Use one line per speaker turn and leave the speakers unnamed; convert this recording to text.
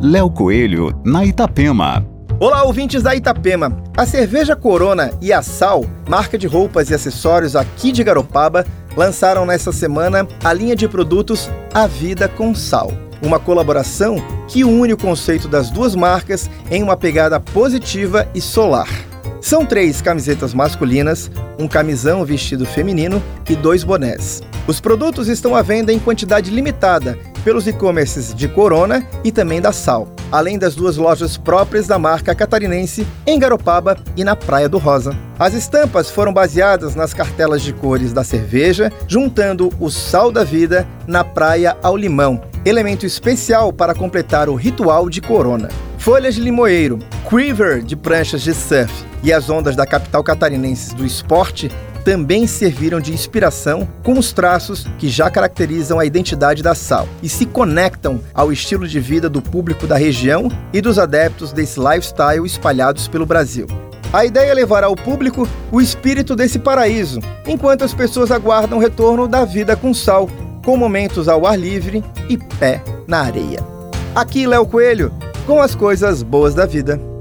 Léo Coelho, na Itapema.
Olá, ouvintes da Itapema. A cerveja Corona e a Sal, marca de roupas e acessórios aqui de Garopaba, lançaram nesta semana a linha de produtos A Vida com Sal. Uma colaboração que une o conceito das duas marcas em uma pegada positiva e solar. São três camisetas masculinas, um camisão vestido feminino e dois bonés. Os produtos estão à venda em quantidade limitada pelos e-commerces de Corona e também da Sal, além das duas lojas próprias da marca catarinense em Garopaba e na Praia do Rosa. As estampas foram baseadas nas cartelas de cores da cerveja, juntando o sal da vida na praia ao limão, elemento especial para completar o ritual de Corona. Folhas de limoeiro, quiver de pranchas de surf e as ondas da capital catarinense do esporte também serviram de inspiração com os traços que já caracterizam a identidade da Sal e se conectam ao estilo de vida do público da região e dos adeptos desse lifestyle espalhados pelo Brasil. A ideia é levar ao público o espírito desse paraíso, enquanto as pessoas aguardam o retorno da vida com sal, com momentos ao ar livre e pé na areia. Aqui Léo Coelho, com as coisas boas da vida.